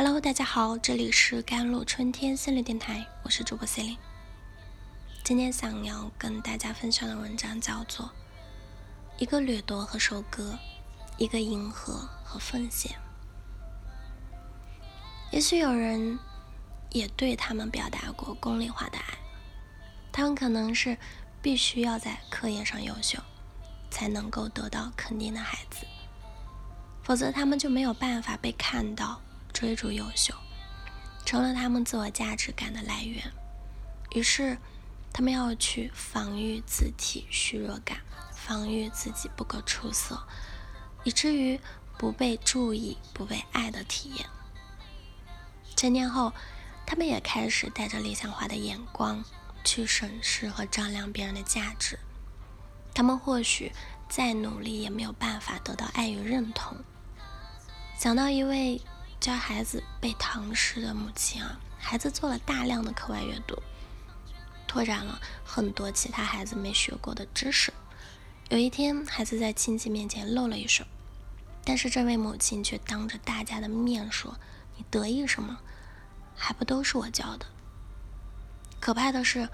Hello，大家好，这里是甘露春天心理电台，我是主播 C 琳。今天想要跟大家分享的文章叫做《一个掠夺和收割，一个迎合和奉献》。也许有人也对他们表达过功利化的爱，他们可能是必须要在课业上优秀，才能够得到肯定的孩子，否则他们就没有办法被看到。追逐优秀，成了他们自我价值感的来源。于是，他们要去防御自体虚弱感，防御自己不够出色，以至于不被注意、不被爱的体验。成年后，他们也开始带着理想化的眼光去审视和丈量别人的价值。他们或许再努力也没有办法得到爱与认同。想到一位。教孩子背唐诗的母亲啊，孩子做了大量的课外阅读，拓展了很多其他孩子没学过的知识。有一天，孩子在亲戚面前露了一手，但是这位母亲却当着大家的面说：“你得意什么？还不都是我教的？”可怕的是，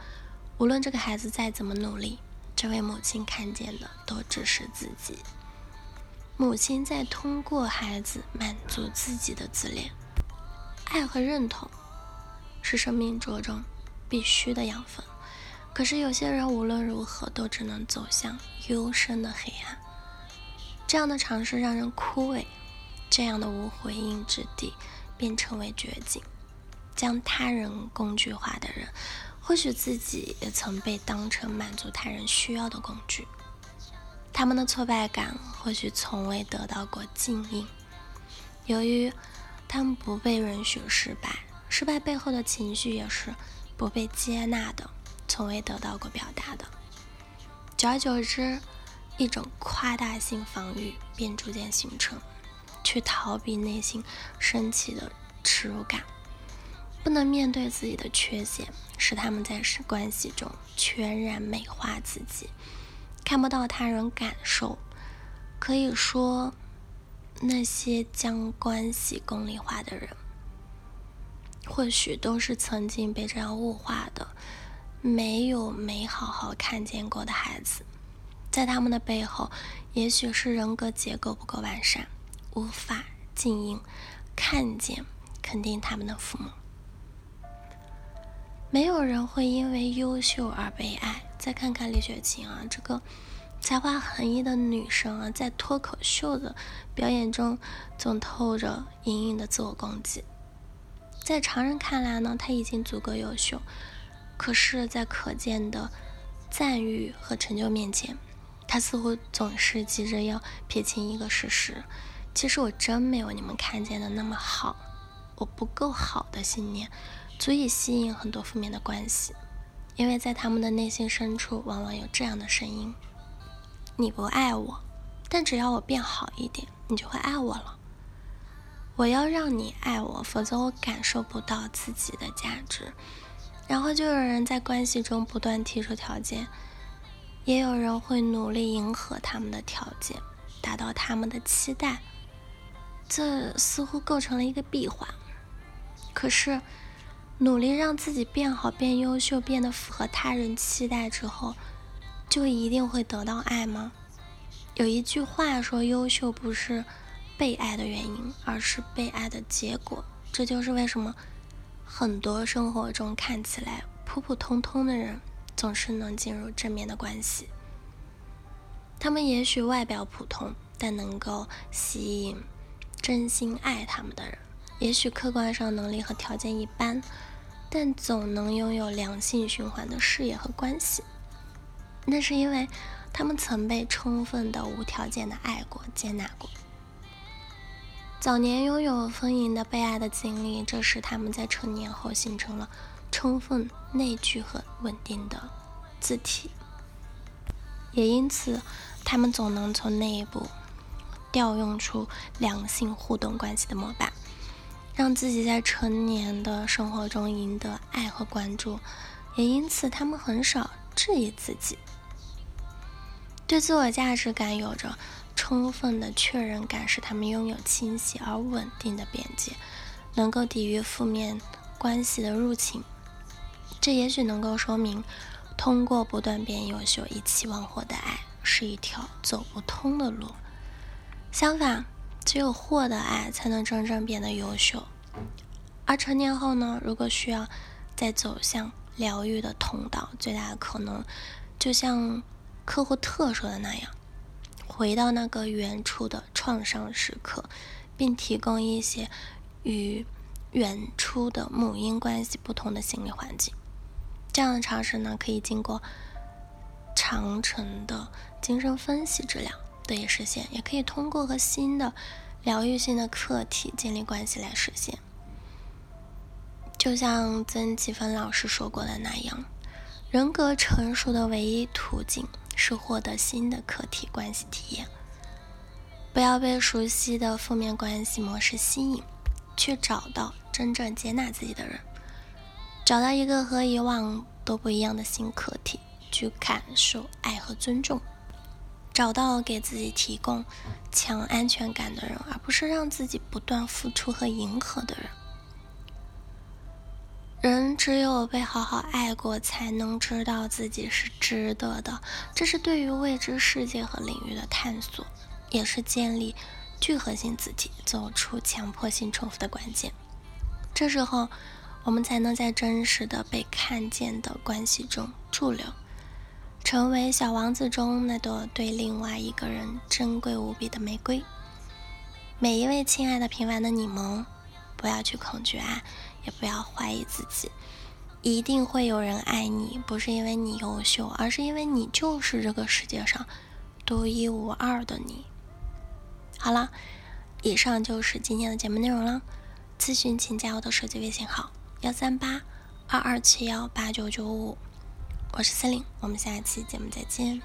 无论这个孩子再怎么努力，这位母亲看见的都只是自己。母亲在通过孩子满足自己的自恋，爱和认同是生命着中必须的养分。可是有些人无论如何都只能走向幽深的黑暗，这样的尝试让人枯萎，这样的无回应之地便成为绝境。将他人工具化的人，或许自己也曾被当成满足他人需要的工具。他们的挫败感或许从未得到过静音，由于他们不被允许失败，失败背后的情绪也是不被接纳的，从未得到过表达的。久而久之，一种夸大性防御便逐渐形成，去逃避内心升起的耻辱感，不能面对自己的缺陷，使他们在关系中全然美化自己。看不到他人感受，可以说，那些将关系功利化的人，或许都是曾经被这样物化的，没有没好好看见过的孩子。在他们的背后，也许是人格结构不够完善，无法静音、看见、肯定他们的父母。没有人会因为优秀而被爱。再看看李雪琴啊，这个才华横溢的女生啊，在脱口秀的表演中总透着隐隐的自我攻击。在常人看来呢，她已经足够优秀，可是，在可见的赞誉和成就面前，她似乎总是急着要撇清一个事实：其实我真没有你们看见的那么好，我不够好的信念，足以吸引很多负面的关系。因为在他们的内心深处，往往有这样的声音：“你不爱我，但只要我变好一点，你就会爱我了。我要让你爱我，否则我感受不到自己的价值。”然后就有人在关系中不断提出条件，也有人会努力迎合他们的条件，达到他们的期待。这似乎构成了一个闭环。可是。努力让自己变好、变优秀、变得符合他人期待之后，就一定会得到爱吗？有一句话说：“优秀不是被爱的原因，而是被爱的结果。”这就是为什么很多生活中看起来普普通通的人，总是能进入正面的关系。他们也许外表普通，但能够吸引真心爱他们的人。也许客观上能力和条件一般，但总能拥有良性循环的事业和关系。那是因为他们曾被充分的、无条件的爱过、接纳过。早年拥有丰盈的被爱的经历，这使他们在成年后形成了充分内聚和稳定的自体。也因此，他们总能从内部调用出良性互动关系的模板。让自己在成年的生活中赢得爱和关注，也因此他们很少质疑自己，对自我价值感有着充分的确认感，使他们拥有清晰而稳定的边界。能够抵御负面关系的入侵。这也许能够说明，通过不断变优秀以期望获得爱，是一条走不通的路。相反，只有获得爱，才能真正变得优秀。而成年后呢？如果需要再走向疗愈的通道，最大的可能，就像客户特说的那样，回到那个原初的创伤时刻，并提供一些与原初的母婴关系不同的心理环境。这样的尝试呢，可以经过长程的精神分析治疗得以实现，也可以通过和新的疗愈性的客体建立关系来实现。就像曾奇芬老师说过的那样，人格成熟的唯一途径是获得新的客体关系体验。不要被熟悉的负面关系模式吸引，去找到真正接纳自己的人，找到一个和以往都不一样的新客体，去感受爱和尊重，找到给自己提供强安全感的人，而不是让自己不断付出和迎合的人。人只有被好好爱过，才能知道自己是值得的。这是对于未知世界和领域的探索，也是建立聚合性自体、走出强迫性重复的关键。这时候，我们才能在真实的被看见的关系中驻留，成为小王子中那朵对另外一个人珍贵无比的玫瑰。每一位亲爱的平凡的你们，不要去恐惧爱。也不要怀疑自己，一定会有人爱你，不是因为你优秀，而是因为你就是这个世界上独一无二的你。好了，以上就是今天的节目内容了。咨询请加我的手机微信号：幺三八二二七幺八九九五，我是司令，我们下期节目再见。